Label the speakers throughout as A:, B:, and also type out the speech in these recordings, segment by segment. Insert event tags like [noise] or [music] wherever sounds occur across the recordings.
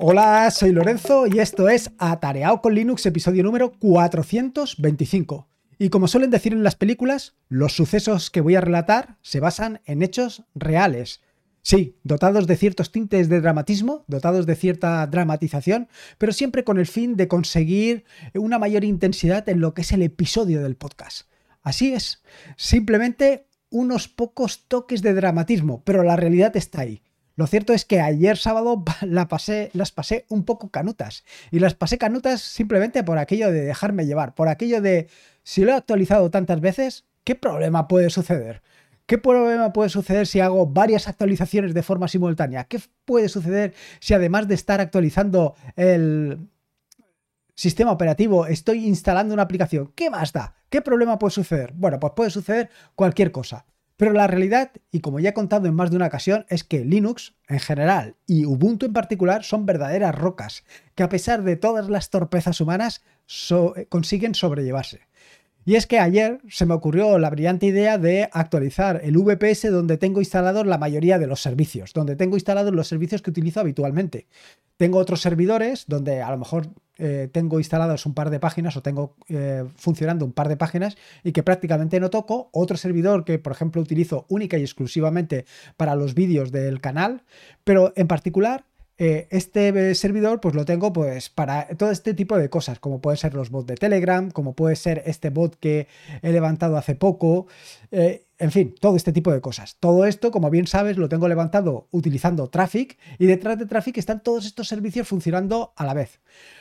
A: Hola, soy Lorenzo y esto es Atareado con Linux, episodio número 425. Y como suelen decir en las películas, los sucesos que voy a relatar se basan en hechos reales. Sí, dotados de ciertos tintes de dramatismo, dotados de cierta dramatización, pero siempre con el fin de conseguir una mayor intensidad en lo que es el episodio del podcast. Así es, simplemente unos pocos toques de dramatismo, pero la realidad está ahí. Lo cierto es que ayer sábado [laughs] las pasé un poco canutas. Y las pasé canutas simplemente por aquello de dejarme llevar, por aquello de, si lo he actualizado tantas veces, ¿qué problema puede suceder? ¿Qué problema puede suceder si hago varias actualizaciones de forma simultánea? ¿Qué puede suceder si además de estar actualizando el sistema operativo estoy instalando una aplicación? ¿Qué más da? ¿Qué problema puede suceder? Bueno, pues puede suceder cualquier cosa. Pero la realidad, y como ya he contado en más de una ocasión, es que Linux en general y Ubuntu en particular son verdaderas rocas, que a pesar de todas las torpezas humanas consiguen sobrellevarse. Y es que ayer se me ocurrió la brillante idea de actualizar el VPS donde tengo instalados la mayoría de los servicios, donde tengo instalados los servicios que utilizo habitualmente. Tengo otros servidores donde a lo mejor eh, tengo instaladas un par de páginas o tengo eh, funcionando un par de páginas y que prácticamente no toco. Otro servidor que, por ejemplo, utilizo única y exclusivamente para los vídeos del canal, pero en particular eh, este servidor pues lo tengo pues para todo este tipo de cosas, como pueden ser los bots de Telegram, como puede ser este bot que he levantado hace poco, en fin, todo este tipo de cosas. Todo esto, como bien sabes, lo tengo levantado utilizando Traffic y detrás de Traffic están todos estos servicios funcionando a la vez.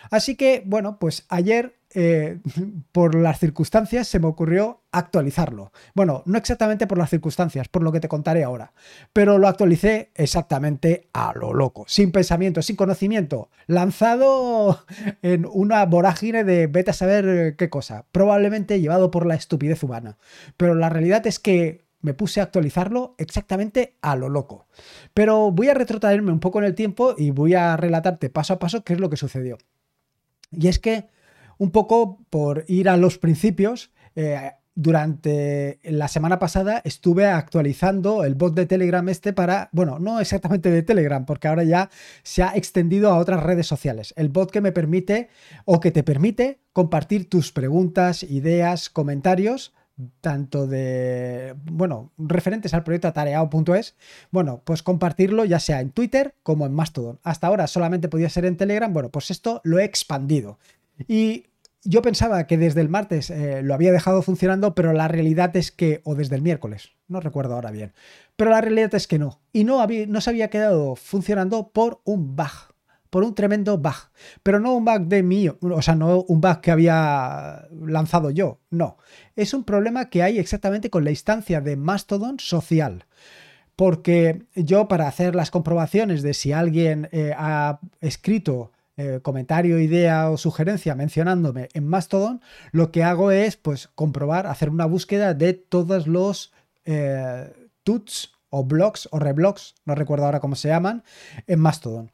A: Así que, bueno, pues ayer, eh, [laughs] por las circunstancias, se me ocurrió actualizarlo. Bueno, no exactamente por las circunstancias, por lo que te contaré ahora, pero lo actualicé exactamente a lo loco, sin pensamiento, sin conocimiento, lanzado [laughs] en una vorágine de vete a saber qué cosa, probablemente llevado por la estupidez humana. Pero la realidad es que me puse a actualizarlo exactamente a lo loco. Pero voy a retrotraerme un poco en el tiempo y voy a relatarte paso a paso qué es lo que sucedió. Y es que, un poco por ir a los principios, eh, durante la semana pasada estuve actualizando el bot de Telegram este para, bueno, no exactamente de Telegram, porque ahora ya se ha extendido a otras redes sociales. El bot que me permite o que te permite compartir tus preguntas, ideas, comentarios tanto de, bueno, referentes al proyecto atareado.es, bueno, pues compartirlo ya sea en Twitter como en Mastodon. Hasta ahora solamente podía ser en Telegram, bueno, pues esto lo he expandido. Y yo pensaba que desde el martes eh, lo había dejado funcionando, pero la realidad es que, o desde el miércoles, no recuerdo ahora bien, pero la realidad es que no. Y no, había, no se había quedado funcionando por un bug por un tremendo bug. Pero no un bug de mí, o sea, no un bug que había lanzado yo, no. Es un problema que hay exactamente con la instancia de Mastodon social. Porque yo para hacer las comprobaciones de si alguien eh, ha escrito eh, comentario, idea o sugerencia mencionándome en Mastodon, lo que hago es pues comprobar, hacer una búsqueda de todos los eh, tuts o blogs o reblogs, no recuerdo ahora cómo se llaman, en Mastodon.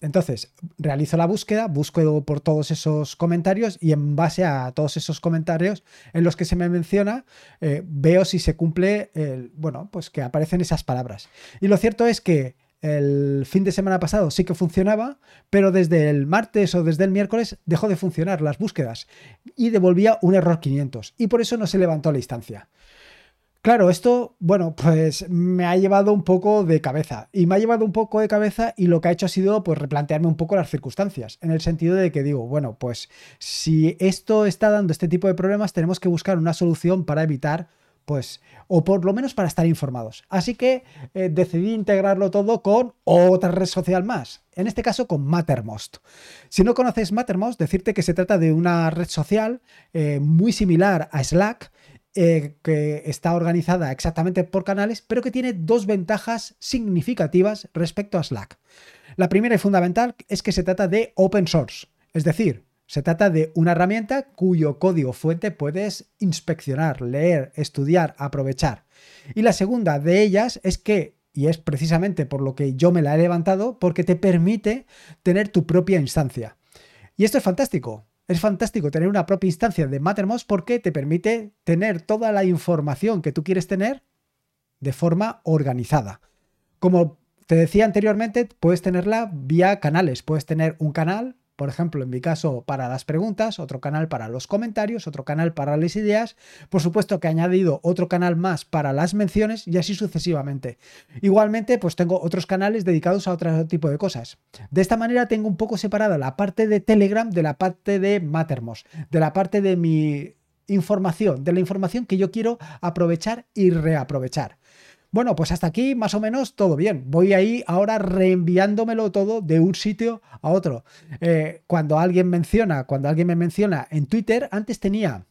A: Entonces, realizo la búsqueda, busco por todos esos comentarios y en base a todos esos comentarios en los que se me menciona, eh, veo si se cumple, el, bueno, pues que aparecen esas palabras. Y lo cierto es que el fin de semana pasado sí que funcionaba, pero desde el martes o desde el miércoles dejó de funcionar las búsquedas y devolvía un error 500 y por eso no se levantó la instancia. Claro, esto, bueno, pues me ha llevado un poco de cabeza. Y me ha llevado un poco de cabeza y lo que ha hecho ha sido pues replantearme un poco las circunstancias. En el sentido de que digo, bueno, pues si esto está dando este tipo de problemas, tenemos que buscar una solución para evitar, pues, o por lo menos para estar informados. Así que eh, decidí integrarlo todo con otra red social más. En este caso con Mattermost. Si no conoces Mattermost, decirte que se trata de una red social eh, muy similar a Slack eh, que está organizada exactamente por canales, pero que tiene dos ventajas significativas respecto a Slack. La primera y fundamental es que se trata de open source, es decir, se trata de una herramienta cuyo código fuente puedes inspeccionar, leer, estudiar, aprovechar. Y la segunda de ellas es que, y es precisamente por lo que yo me la he levantado, porque te permite tener tu propia instancia. Y esto es fantástico, es fantástico tener una propia instancia de Mattermost porque te permite tener toda la información que tú quieres tener de forma organizada. Como te decía anteriormente, puedes tenerla vía canales. Puedes tener un canal por ejemplo, en mi caso, para las preguntas, otro canal para los comentarios, otro canal para las ideas, por supuesto que he añadido otro canal más para las menciones y así sucesivamente. Igualmente, pues tengo otros canales dedicados a otro tipo de cosas. De esta manera tengo un poco separada la parte de Telegram de la parte de Mattermost, de la parte de mi información, de la información que yo quiero aprovechar y reaprovechar. Bueno, pues hasta aquí más o menos todo bien. Voy ahí ahora reenviándomelo todo de un sitio a otro. Eh, cuando alguien menciona, cuando alguien me menciona en Twitter, antes tenía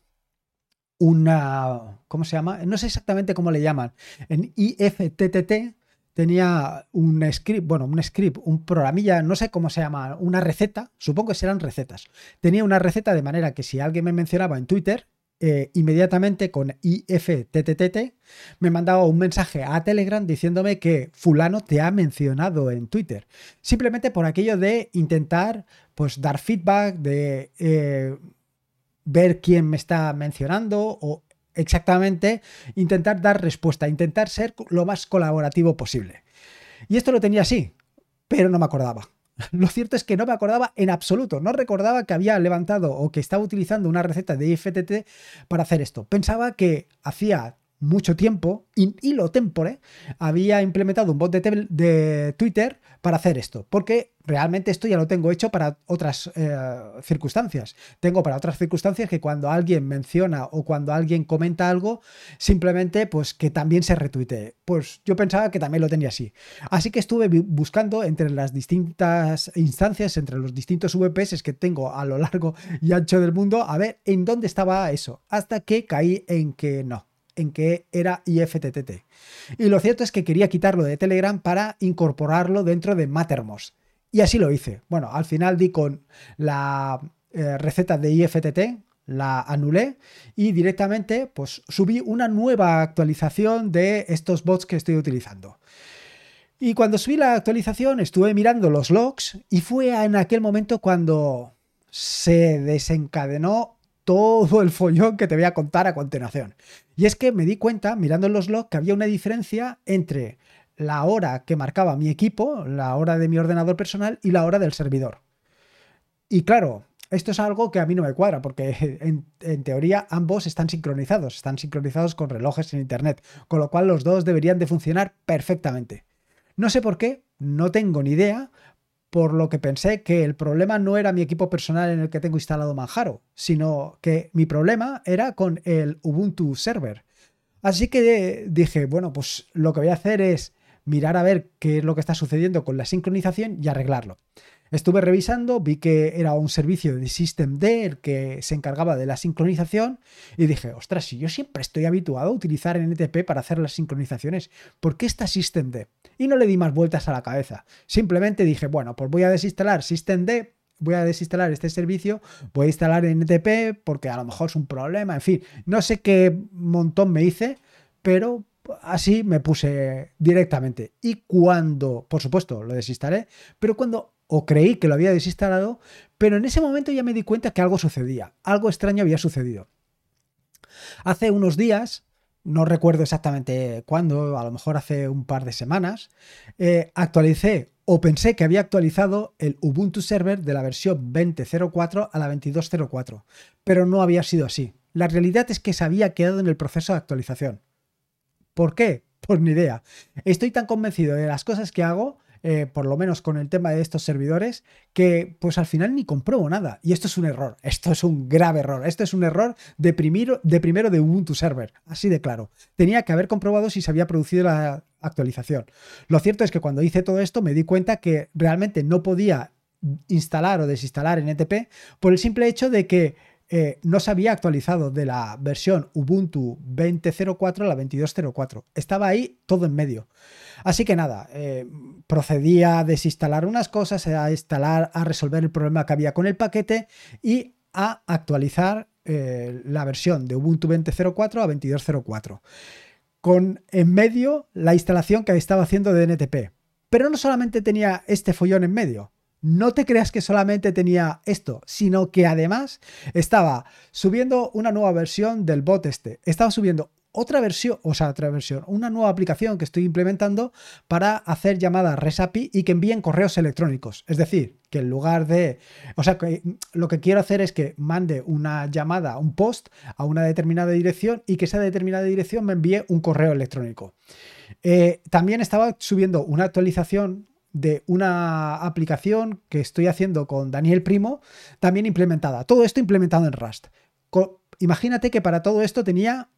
A: una, ¿cómo se llama? No sé exactamente cómo le llaman. En IFTTT tenía un script, bueno, un script, un programilla, no sé cómo se llama, una receta, supongo que serán recetas. Tenía una receta de manera que si alguien me mencionaba en Twitter, eh, inmediatamente con IFTTT me mandaba un mensaje a Telegram diciéndome que fulano te ha mencionado en Twitter. Simplemente por aquello de intentar pues dar feedback, de eh, ver quién me está mencionando o exactamente intentar dar respuesta, intentar ser lo más colaborativo posible. Y esto lo tenía así, pero no me acordaba. [laughs] Lo cierto es que no me acordaba en absoluto, no recordaba que había levantado o que estaba utilizando una receta de IFTT para hacer esto. Pensaba que hacía mucho tiempo, in hilo tempore, había implementado un bot de, Twitter para hacer esto, porque realmente esto ya lo tengo hecho para otras eh, circunstancias. Tengo para otras circunstancias que cuando alguien menciona o cuando alguien comenta algo, simplemente pues que también se retuitee. Pues yo pensaba que también lo tenía así. Así que estuve buscando entre las distintas instancias, entre los distintos VPS que tengo a lo largo y ancho del mundo, a ver en dónde estaba eso, hasta que caí en que no en que era IFTTT. Y lo cierto es que quería quitarlo de Telegram para incorporarlo dentro de Mattermost. Y así lo hice. Bueno, al final di con la eh, receta de IFTT, la anulé y directamente pues subí una nueva actualización de estos bots que estoy utilizando. Y cuando subí la actualización estuve mirando los logs y fue en aquel momento cuando se desencadenó todo el follón que te voy a contar a continuación. Y es que me di cuenta, mirando en los logs, que había una diferencia entre la hora que marcaba mi equipo, la hora de mi ordenador personal y la hora del servidor. Y claro, esto es algo que a mí no me cuadra, porque [laughs] en, en, teoría ambos están sincronizados, están sincronizados con relojes en Internet, con lo cual los dos deberían de funcionar perfectamente. No sé por qué, no tengo ni idea, por lo que pensé que el problema no era mi equipo personal en el que tengo instalado Manjaro, sino que mi problema era con el Ubuntu Server. Así que dije, bueno, pues lo que voy a hacer es mirar a ver qué es lo que está sucediendo con la sincronización y arreglarlo. Estuve revisando, vi que era un servicio de Systemd el que se encargaba de la sincronización y dije, ostras, si yo siempre estoy habituado a utilizar NTP para hacer las sincronizaciones, ¿por qué está Systemd? Y no le di más vueltas a la cabeza. Simplemente dije, bueno, pues voy a desinstalar Systemd, voy a desinstalar este servicio, voy a instalar NTP porque a lo mejor es un problema, en fin, no sé qué montón me hice, pero así me puse directamente. Y cuando, por supuesto, lo desinstalé, pero cuando o creí que lo había desinstalado, pero en ese momento ya me di cuenta que algo sucedía, algo extraño había sucedido. Hace unos días, no recuerdo exactamente cuándo, a lo mejor hace un par de semanas, eh, actualicé o pensé que había actualizado el Ubuntu Server de la versión 20.04 a la 22.04, pero no había sido así. La realidad es que se había quedado en el proceso de actualización. ¿Por qué? Pues ni idea. Estoy tan convencido de las cosas que hago eh, por lo menos con el tema de estos servidores, que pues al final ni compruebo nada. Y esto es un error, [laughs] esto es un grave error, esto es un error de, primero de, primero de Ubuntu Server, así de claro. Tenía que haber comprobado si se había producido la actualización. Lo cierto es que cuando hice todo esto me di cuenta que realmente no podía instalar o desinstalar NTP por el simple hecho de que eh, no se había actualizado de la versión Ubuntu 20.04 a la 22.04. Estaba ahí todo en medio. Así que nada, eh, procedí a desinstalar unas cosas, a instalar, a resolver el problema que había con el paquete y a actualizar eh, la versión de Ubuntu 20.04 a 22.04. Con en medio la instalación que estaba haciendo de NTP. Pero no solamente tenía este follón en medio, no te creas que solamente tenía esto, sino que además estaba subiendo una nueva versión del bot este. Estaba subiendo otra versión, o sea, otra versión, una nueva aplicación que estoy implementando para hacer llamadas REST API y que envíen correos electrónicos. Es decir, que en lugar de, o sea, que lo que quiero hacer es que mande una llamada, un post a una determinada dirección y que esa determinada dirección me envíe un correo electrónico. Eh, también estaba subiendo una actualización de una aplicación que estoy haciendo con Daniel Primo, también implementada. Todo esto implementado en Rust. imagínate que para todo esto tenía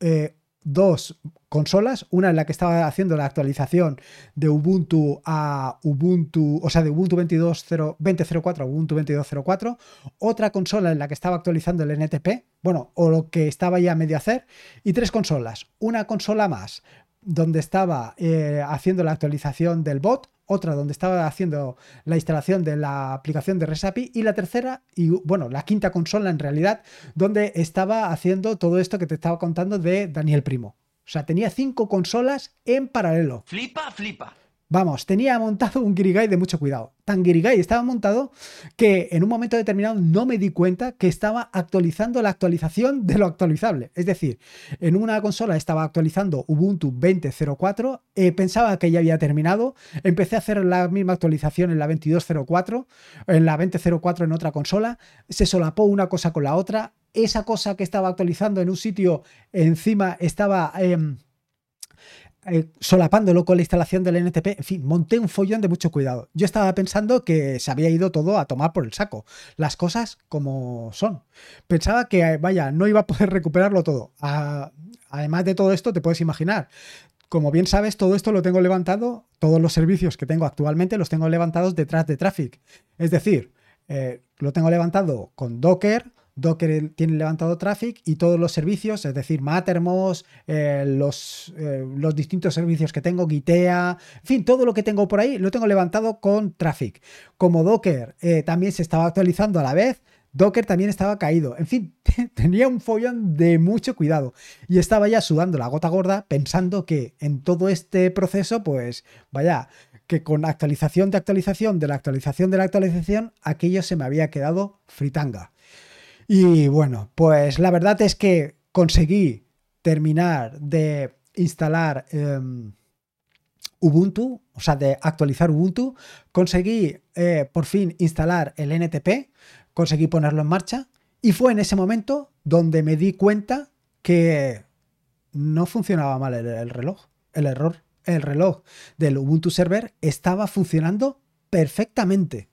A: eh, dos consolas, una en la que estaba haciendo la actualización de Ubuntu a Ubuntu, o sea, de Ubuntu 20.04 a Ubuntu 22.04, otra consola en la que estaba actualizando el NTP, bueno, o lo que estaba ya medio hacer, y tres consolas, una consola más donde estaba eh, haciendo la actualización del bot, otra donde estaba haciendo la instalación de la aplicación de Resapi y la tercera, y bueno, la quinta consola en realidad, donde estaba haciendo todo esto que te estaba contando de Daniel Primo. O sea, tenía cinco consolas en paralelo.
B: Flipa, flipa.
A: Vamos, tenía montado un Girigai de mucho cuidado. Tan Girigai estaba montado que en un momento determinado no me di cuenta que estaba actualizando la actualización de lo actualizable. Es decir, en una consola estaba actualizando Ubuntu 20.04, eh, pensaba que ya había terminado, empecé a hacer la misma actualización en la 22.04, en la 20.04 en otra consola, se solapó una cosa con la otra, esa cosa que estaba actualizando en un sitio encima estaba... Em, eh, solapándolo con la instalación del NTP, en fin, monté un follón de mucho cuidado. Yo estaba pensando que se había ido todo a tomar por el saco, las cosas como son. Pensaba que, vaya, no iba a poder recuperarlo todo. además de todo esto, te puedes imaginar, como bien sabes, todo esto lo tengo levantado, todos los servicios que tengo actualmente los tengo levantados detrás de Traffic. Es decir, eh, lo tengo levantado con Docker, Docker tiene levantado Traffic y todos los servicios, es decir, Mattermost, eh, los, eh, los, distintos servicios que tengo, Gitea, en fin, todo lo que tengo por ahí lo tengo levantado con Traffic. Como Docker eh, también se estaba actualizando a la vez, Docker también estaba caído. En fin, [laughs] tenía un follón de mucho cuidado y estaba ya sudando la gota gorda pensando que en todo este proceso, pues vaya, que con actualización de actualización de la actualización de la actualización, aquello se me había quedado fritanga. Y bueno, pues la verdad es que conseguí terminar de instalar em, Ubuntu, o sea, de actualizar Ubuntu, conseguí eh, por fin instalar el NTP, conseguí ponerlo en marcha y fue en ese momento donde me di cuenta que no funcionaba mal el reloj, el error, el reloj del Ubuntu server estaba funcionando perfectamente.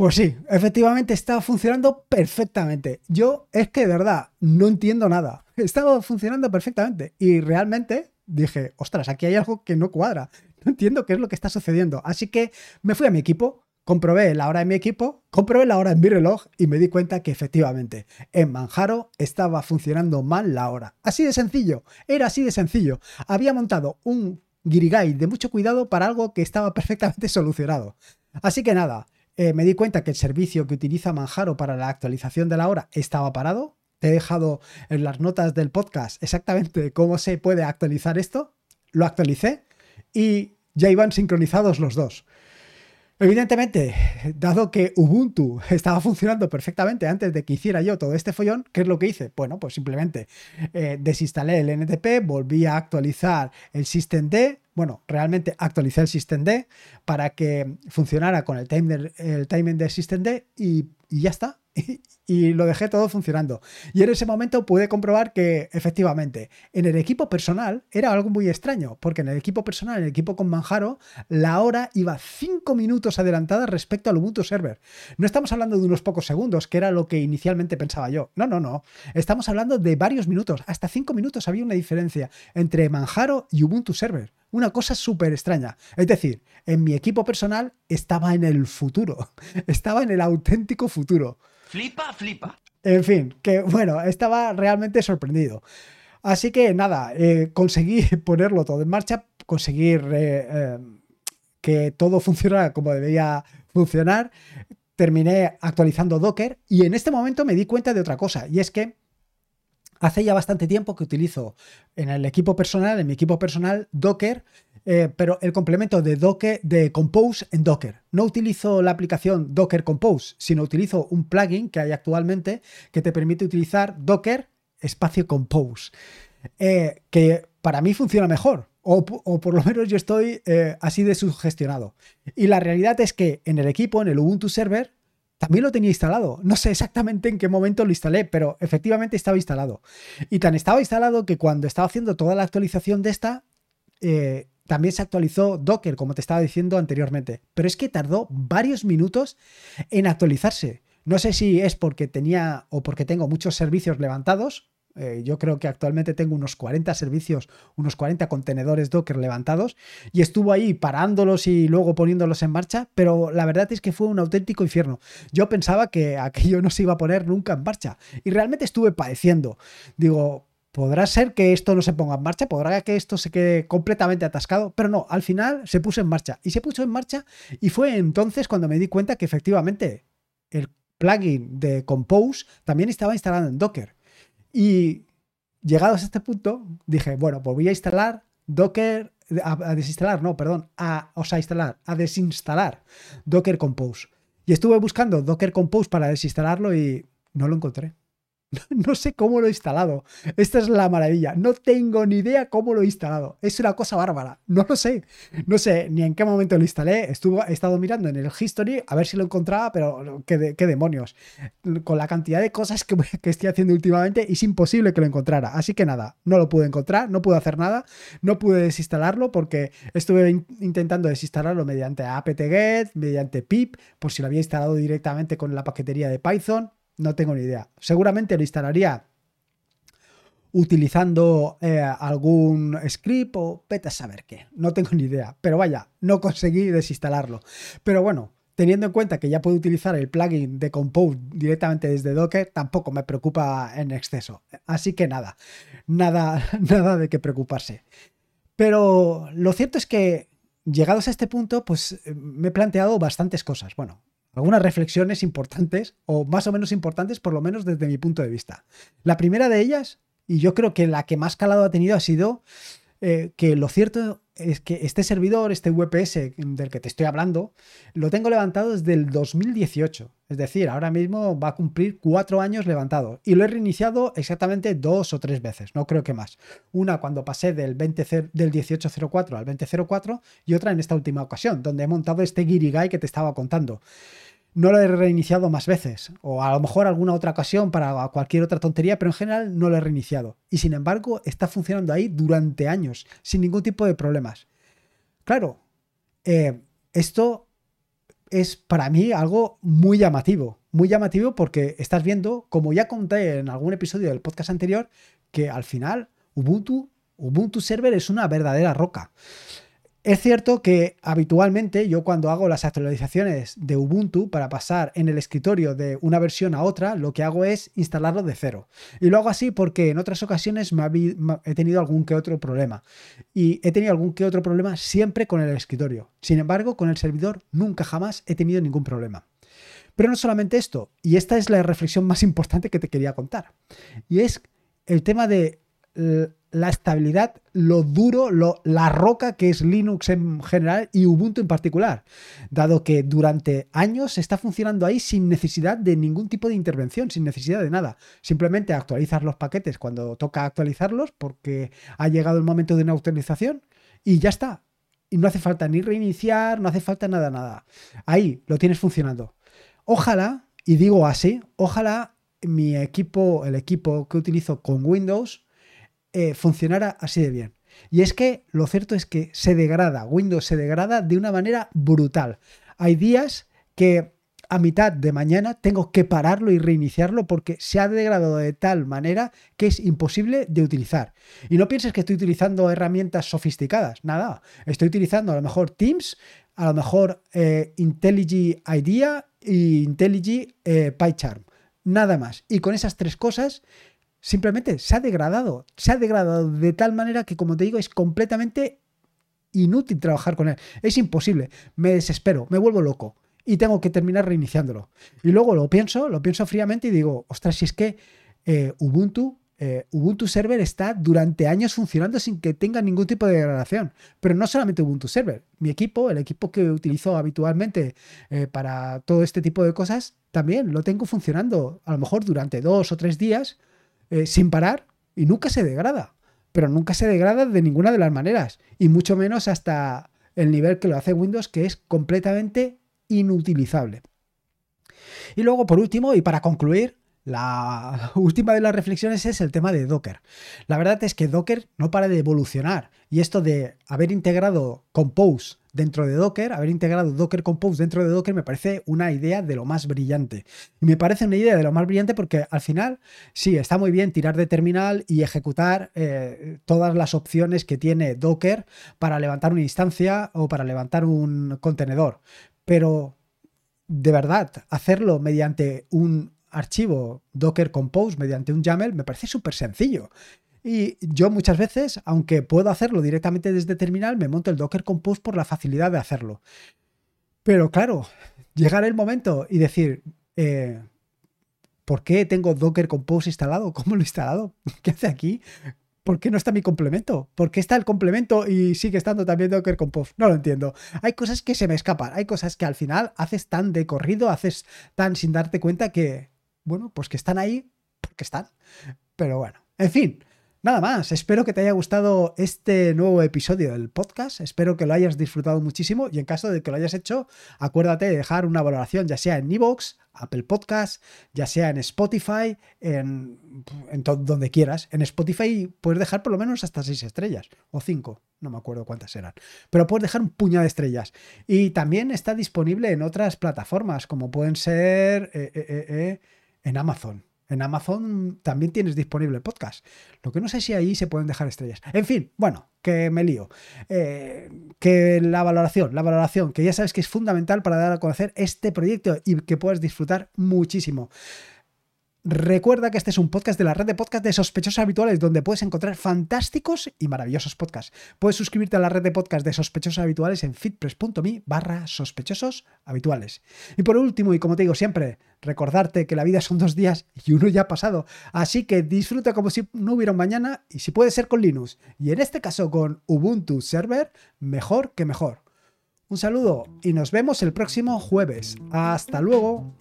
A: Pues sí, efectivamente estaba funcionando perfectamente. Yo es que de verdad no entiendo nada. Estaba funcionando perfectamente y realmente dije, ostras, aquí hay algo que no cuadra. No entiendo qué es lo que está sucediendo. Así que me fui a mi equipo, comprobé la hora de mi equipo, comprobé la hora en mi reloj y me di cuenta que efectivamente en Manjaro estaba funcionando mal la hora. Así de sencillo, era así de sencillo. Había montado un Girigai de mucho cuidado para algo que estaba [laughs] perfectamente solucionado. Así que nada, eh, me di cuenta que el servicio que utiliza Manjaro para la actualización de la hora estaba parado. Te he dejado en las notas del podcast exactamente cómo se puede actualizar esto. Lo actualicé y ya iban sincronizados los dos. Evidentemente, dado que Ubuntu estaba funcionando perfectamente antes de que hiciera yo todo este follón, ¿qué es lo que hice? Bueno, pues simplemente eh, desinstalé el NTP, volví a actualizar el systemd, bueno, realmente actualicé el systemd para que funcionara con el timing, el timing del systemd y ya está. [laughs] y lo dejé todo funcionando. Y en ese momento pude comprobar que efectivamente en el equipo personal era algo muy extraño, porque en el equipo personal, en el equipo con Manjaro, la hora iba 5 minutos adelantada respecto al Ubuntu Server. No estamos hablando de unos pocos segundos, que era lo que inicialmente pensaba yo. No, no, no. Estamos hablando de varios minutos. Hasta 5 minutos había una diferencia entre Manjaro y Ubuntu Server. Una cosa súper extraña. Es decir, en mi equipo personal estaba en el futuro. [laughs] Estaba en el auténtico futuro.
B: Flipa, flipa.
A: En fin, que bueno, estaba realmente sorprendido. Así que nada, eh, conseguí [laughs] ponerlo todo en marcha, conseguir eh, eh, que todo funcionara como debía funcionar. Terminé actualizando Docker y en este momento me di cuenta de otra cosa, y es que hace ya bastante tiempo que utilizo en el equipo personal, en mi equipo personal, Docker eh, pero el complemento de Docker, de Compose en Docker. No utilizo la aplicación Docker Compose, sino utilizo un plugin que hay actualmente que te permite utilizar Docker espacio Compose, eh, que para mí funciona mejor. O, por lo menos yo estoy eh, así de sugestionado. Y la realidad es que en el equipo, en el Ubuntu Server, también lo tenía instalado. No sé exactamente en qué momento lo instalé, pero efectivamente estaba instalado. Y tan estaba instalado que cuando estaba haciendo toda la actualización de esta, también se actualizó Docker, como te estaba diciendo anteriormente, pero es que tardó varios minutos en actualizarse. No sé si es porque tenía o porque tengo muchos servicios levantados. Eh, yo creo que actualmente tengo unos 40 servicios, unos 40 contenedores Docker levantados y estuvo ahí parándolos y luego poniéndolos en marcha, pero la verdad es que fue un auténtico infierno. Yo pensaba que aquello no se iba a poner nunca en marcha y realmente estuve padeciendo. Digo, Podrá ser que esto no se ponga en marcha, podrá que esto se quede completamente atascado, pero no, al final se puso en marcha. Y se puso en marcha y fue entonces cuando me di cuenta que efectivamente el plugin de Compose también estaba instalado en Docker. Y llegados a este punto, dije, bueno, pues voy a instalar Docker, a, desinstalar, no, perdón, a, o sea, instalar, a desinstalar Docker Compose. Y estuve buscando Docker Compose para desinstalarlo y no lo encontré. [laughs] No sé cómo lo he instalado. Esta es la maravilla. No tengo ni idea cómo lo he instalado. Es una cosa bárbara. No lo sé. No sé ni en qué momento lo instalé. Estuve, he estado mirando en el history a ver si lo encontraba, pero qué, demonios. Con la cantidad de cosas [laughs] que, estoy haciendo últimamente es imposible que lo encontrara. Así que nada, no lo pude encontrar, no pude hacer nada. No pude desinstalarlo porque estuve intentando desinstalarlo mediante apt-get, mediante pip, por si lo había instalado directamente con la paquetería de Python no tengo ni idea. Seguramente lo instalaría utilizando eh, algún script o vete a saber qué. No tengo ni idea. Pero vaya, no conseguí desinstalarlo. Pero bueno, teniendo en cuenta que ya puedo utilizar el plugin de Compose directamente desde Docker, tampoco me preocupa en exceso. Así que nada, nada, [laughs] nada de qué preocuparse. Pero lo cierto es que llegados a este punto, pues eh, me he planteado bastantes cosas. Bueno, algunas reflexiones importantes, o más o menos importantes, por lo menos desde mi punto de vista. La primera de ellas, y yo creo que la que más calado ha tenido, ha sido eh, que lo cierto es que este servidor, este VPS del que te estoy hablando, lo tengo levantado desde el 2018. Es decir, ahora mismo va a cumplir cuatro años levantado. Y lo he reiniciado exactamente dos o tres veces, no creo que más. Una cuando pasé del, 20, del 1804 al 2004 y otra en esta última ocasión, donde he montado este Guy que te estaba contando no lo he reiniciado más veces, o a lo mejor alguna otra ocasión para cualquier otra tontería, pero en general no lo he reiniciado. Y sin embargo, está funcionando ahí durante años, sin ningún tipo de problemas. Claro, eh, esto es para mí algo muy llamativo, muy llamativo porque estás viendo, como ya conté en algún episodio del podcast anterior, que al final Ubuntu, Ubuntu Server es una verdadera roca. Es cierto que habitualmente yo cuando hago las actualizaciones de Ubuntu para pasar en el escritorio de una versión a otra, lo que hago es instalarlo de cero. Y lo hago así porque en otras ocasiones he tenido algún que otro problema. Y he tenido algún que otro problema siempre con el escritorio. Sin embargo, con el servidor nunca jamás he tenido ningún problema. Pero no solamente esto, y esta es la reflexión más importante que te quería contar. Y es el tema de la estabilidad, lo duro, lo, la roca que es Linux en general y Ubuntu en particular, dado que durante años está funcionando ahí sin necesidad de ningún tipo de intervención, sin necesidad de nada. Simplemente actualizar los paquetes cuando toca actualizarlos porque ha llegado el momento de una actualización y ya está. Y no hace falta ni reiniciar, no hace falta nada, nada. Ahí lo tienes funcionando. Ojalá, y digo así, ojalá mi equipo, el equipo que utilizo con Windows, eh, funcionara así de bien. Y es que lo cierto es que se degrada, Windows se degrada de una manera brutal. Hay días que a mitad de mañana tengo que pararlo y reiniciarlo porque se ha degradado de tal manera que es imposible de utilizar. Y no pienses que estoy utilizando herramientas sofisticadas, nada. Estoy utilizando a lo mejor Teams, a lo mejor eh, IntelliJ IDEA y IntelliJ eh, PyCharm. Nada más. Y con esas tres cosas simplemente se ha degradado. Se ha degradado de tal manera que, como te digo, es completamente inútil trabajar con él. Es imposible. Me desespero, me vuelvo loco y tengo que terminar reiniciándolo. Y luego lo pienso, lo pienso fríamente y digo, ostras, si es que eh, Ubuntu eh, Ubuntu Server está durante años funcionando sin que tenga ningún tipo de degradación. Pero no solamente Ubuntu Server. Mi equipo, el equipo que utilizo habitualmente eh, para todo este tipo de cosas, también lo tengo funcionando a lo mejor durante dos o tres días eh, sin parar y nunca se degrada. Pero nunca se degrada de ninguna de las maneras. Y mucho menos hasta el nivel que lo hace Windows, que es completamente inutilizable. Y luego, por último, y para concluir, la [laughs] última de las reflexiones es el tema de Docker. La verdad es que Docker no para de evolucionar y esto de haber integrado Compose dentro de Docker, haber integrado Docker Compose dentro de Docker me parece una idea de lo más brillante. Me parece una idea de lo más brillante porque al final sí, está muy bien tirar de terminal y ejecutar eh, todas las opciones que tiene Docker para levantar una instancia o para levantar un contenedor. Pero de verdad, hacerlo mediante un archivo Docker Compose mediante un YAML me parece súper sencillo. Y yo muchas veces, aunque puedo hacerlo directamente desde terminal, me monto el Docker Compose por la facilidad de hacerlo. Pero claro, llegar el momento y decir, eh, ¿por qué tengo Docker Compose instalado? [laughs] ¿Cómo lo he instalado? [laughs] ¿Qué hace aquí? ¿Por qué no está mi complemento? ¿Por qué está el complemento y sigue estando también Docker Compose? No lo entiendo. Hay cosas que se me escapan, hay cosas que al final haces tan de corrido, haces tan sin darte cuenta que, bueno, pues que están ahí porque están. Pero bueno, en fin. Nada más, espero que te haya gustado este nuevo episodio del podcast, espero que lo hayas disfrutado muchísimo y en caso de que lo hayas hecho, acuérdate de dejar una valoración ya sea en Evox, Apple Podcast, ya sea en Spotify, en, en donde quieras. En Spotify puedes dejar por lo menos hasta 6 estrellas o 5, no me acuerdo cuántas eran, pero puedes dejar un puñado de estrellas. Y también está disponible en otras plataformas como pueden ser... Eh, eh, eh, en Amazon. En Amazon también tienes disponible el podcast. Lo que no sé si ahí se pueden dejar estrellas. En fin, bueno, que me lío. Eh, que la valoración, la valoración, que ya sabes que es fundamental para dar a conocer este proyecto y que puedas disfrutar muchísimo. Recuerda que este es un podcast de la red de podcast de sospechosos habituales donde puedes encontrar fantásticos y maravillosos podcasts. Puedes suscribirte a la red de podcast de sospechosos habituales en fitpress.me barra sospechosos habituales. Y por último, y como te digo siempre, recordarte que la vida son dos días y uno ya ha pasado. Así que disfruta como si no hubiera un mañana y si puede ser con Linux. Y en este caso con Ubuntu Server, mejor que mejor. Un saludo y nos vemos el próximo jueves. Hasta luego.